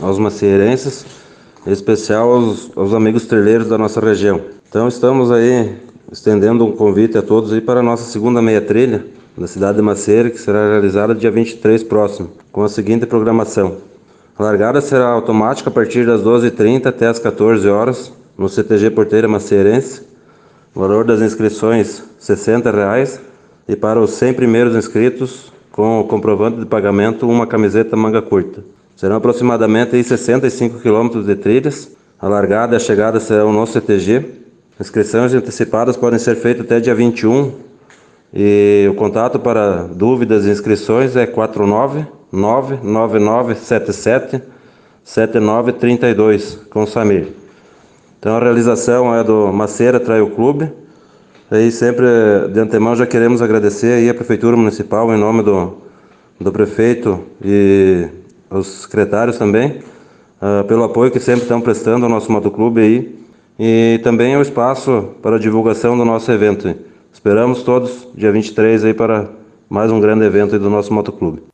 aos macieirenses, em especial aos, aos amigos trilheiros da nossa região. Então estamos aí estendendo um convite a todos aí para a nossa segunda meia trilha na cidade de Macieira, que será realizada dia 23 próximo, com a seguinte programação. A largada será automática a partir das 12h30 até as 14 horas no CTG Porteira Macieirense. O valor das inscrições 60 reais, e para os 100 primeiros inscritos, com o comprovante de pagamento, uma camiseta manga curta. Serão aproximadamente 65 quilômetros de trilhas. A largada e a chegada serão no CTG. Inscrições antecipadas podem ser feitas até dia 21 e o contato para dúvidas e inscrições é 49 99977 7932 com Samir. Então a realização é do Maceira Trail Clube. Aí sempre de antemão já queremos agradecer aí a Prefeitura Municipal em nome do, do prefeito e os secretários também, uh, pelo apoio que sempre estão prestando ao nosso motoclube aí e também o espaço para a divulgação do nosso evento. Esperamos todos dia 23 aí para mais um grande evento do nosso motoclube.